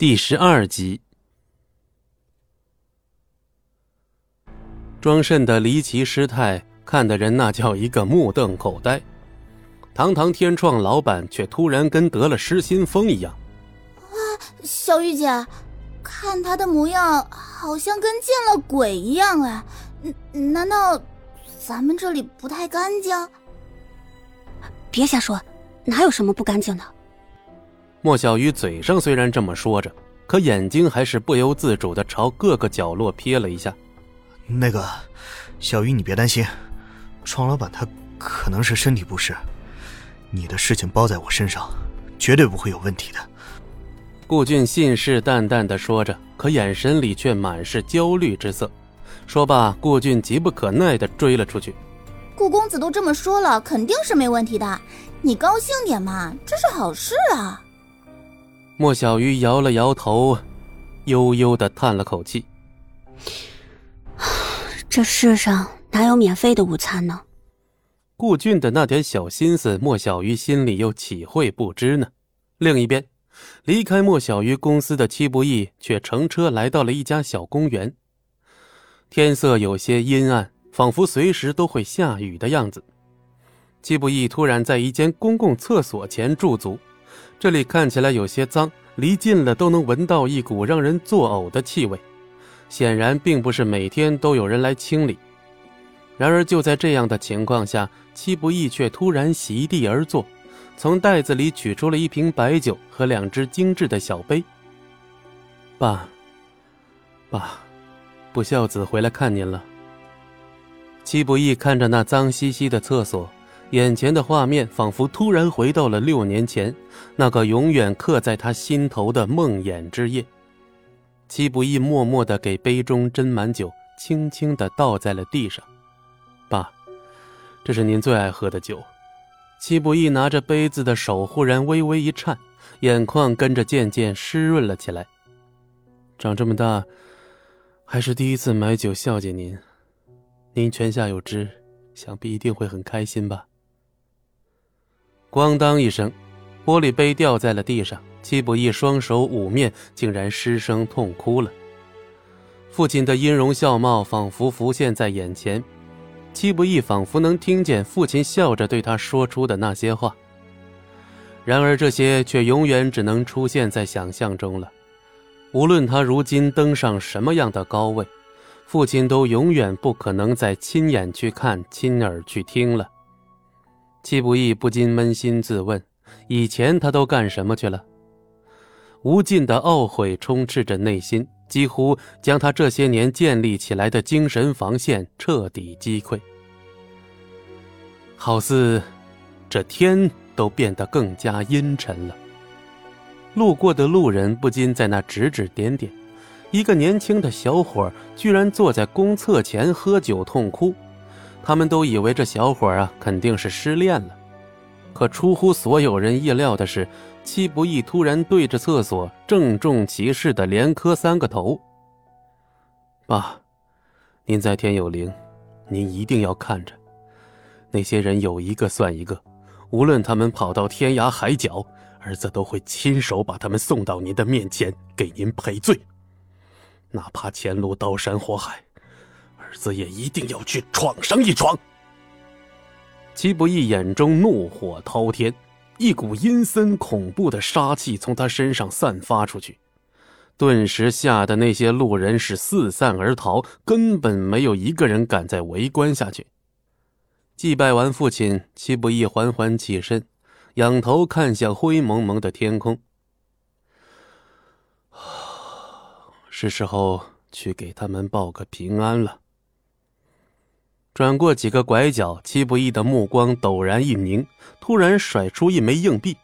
第十二集，庄慎的离奇失态，看的人那叫一个目瞪口呆。堂堂天创老板，却突然跟得了失心疯一样。啊，小玉姐，看他的模样，好像跟见了鬼一样哎！难道咱们这里不太干净？别瞎说，哪有什么不干净的？莫小鱼嘴上虽然这么说着，可眼睛还是不由自主的朝各个角落瞥了一下。那个，小鱼，你别担心，庄老板他可能是身体不适，你的事情包在我身上，绝对不会有问题的。顾俊信誓旦旦的说着，可眼神里却满是焦虑之色。说罢，顾俊急不可耐的追了出去。顾公子都这么说了，肯定是没问题的，你高兴点嘛，这是好事啊。莫小鱼摇了摇头，悠悠的叹了口气。这世上哪有免费的午餐呢？顾俊的那点小心思，莫小鱼心里又岂会不知呢？另一边，离开莫小鱼公司的戚不义却乘车来到了一家小公园。天色有些阴暗，仿佛随时都会下雨的样子。戚不义突然在一间公共厕所前驻足。这里看起来有些脏，离近了都能闻到一股让人作呕的气味，显然并不是每天都有人来清理。然而就在这样的情况下，戚不义却突然席地而坐，从袋子里取出了一瓶白酒和两只精致的小杯。爸，爸，不孝子回来看您了。戚不义看着那脏兮兮的厕所。眼前的画面仿佛突然回到了六年前，那个永远刻在他心头的梦魇之夜。戚不义默默地给杯中斟满酒，轻轻地倒在了地上。爸，这是您最爱喝的酒。戚不义拿着杯子的手忽然微微一颤，眼眶跟着渐渐湿润了起来。长这么大，还是第一次买酒孝敬您，您泉下有知，想必一定会很开心吧。咣当一声，玻璃杯掉在了地上。戚不义双手捂面，竟然失声痛哭了。父亲的音容笑貌仿佛浮现在眼前，戚不义仿佛能听见父亲笑着对他说出的那些话。然而这些却永远只能出现在想象中了。无论他如今登上什么样的高位，父亲都永远不可能再亲眼去看、亲耳去听了。戚不义不禁扪心自问：以前他都干什么去了？无尽的懊悔充斥着内心，几乎将他这些年建立起来的精神防线彻底击溃。好似这天都变得更加阴沉了。路过的路人不禁在那指指点点，一个年轻的小伙居然坐在公厕前喝酒痛哭。他们都以为这小伙啊肯定是失恋了，可出乎所有人意料的是，戚不义突然对着厕所郑重其事的连磕三个头。爸，您在天有灵，您一定要看着，那些人有一个算一个，无论他们跑到天涯海角，儿子都会亲手把他们送到您的面前给您赔罪，哪怕前路刀山火海。儿子也一定要去闯上一闯。戚不义眼中怒火滔天，一股阴森恐怖的杀气从他身上散发出去，顿时吓得那些路人是四散而逃，根本没有一个人敢再围观下去。祭拜完父亲，戚不义缓缓起身，仰头看向灰蒙蒙的天空，是时候去给他们报个平安了。转过几个拐角，戚不义的目光陡然一凝，突然甩出一枚硬币。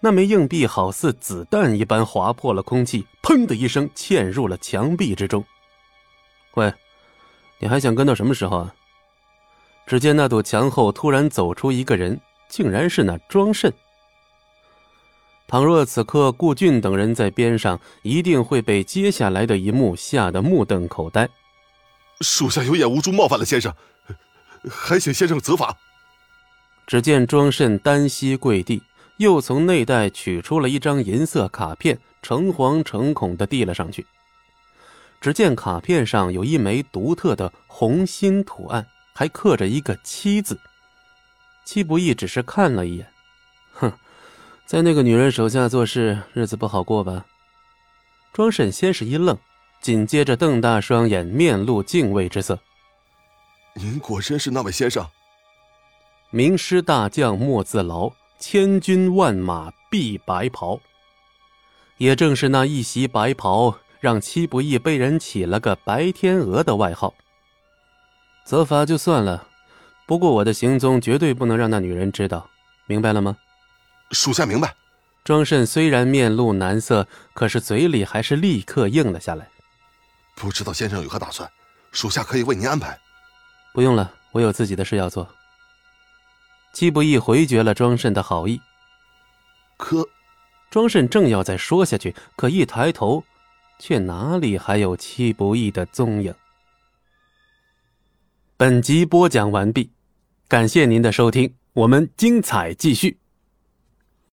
那枚硬币好似子弹一般划破了空气，砰的一声嵌入了墙壁之中。喂，你还想跟到什么时候啊？只见那堵墙后突然走出一个人，竟然是那庄慎。倘若此刻顾俊等人在边上，一定会被接下来的一幕吓得目瞪口呆。属下有眼无珠，冒犯了先生，还请先生责罚。只见庄慎单膝跪地，又从内袋取出了一张银色卡片，诚惶诚恐的递了上去。只见卡片上有一枚独特的红心图案，还刻着一个“七”字。戚不义只是看了一眼，哼，在那个女人手下做事，日子不好过吧？庄慎先是一愣，紧接着瞪大双眼，面露敬畏之色。您果真是那位先生？名师大将莫自劳，千军万马必白袍。也正是那一袭白袍，让戚不义被人起了个“白天鹅”的外号。责罚就算了，不过我的行踪绝对不能让那女人知道，明白了吗？属下明白。庄慎虽然面露难色，可是嘴里还是立刻应了下来。不知道先生有何打算，属下可以为您安排。不用了，我有自己的事要做。戚不义回绝了庄慎的好意。可，庄慎正要再说下去，可一抬头，却哪里还有戚不义的踪影。本集播讲完毕，感谢您的收听，我们精彩继续。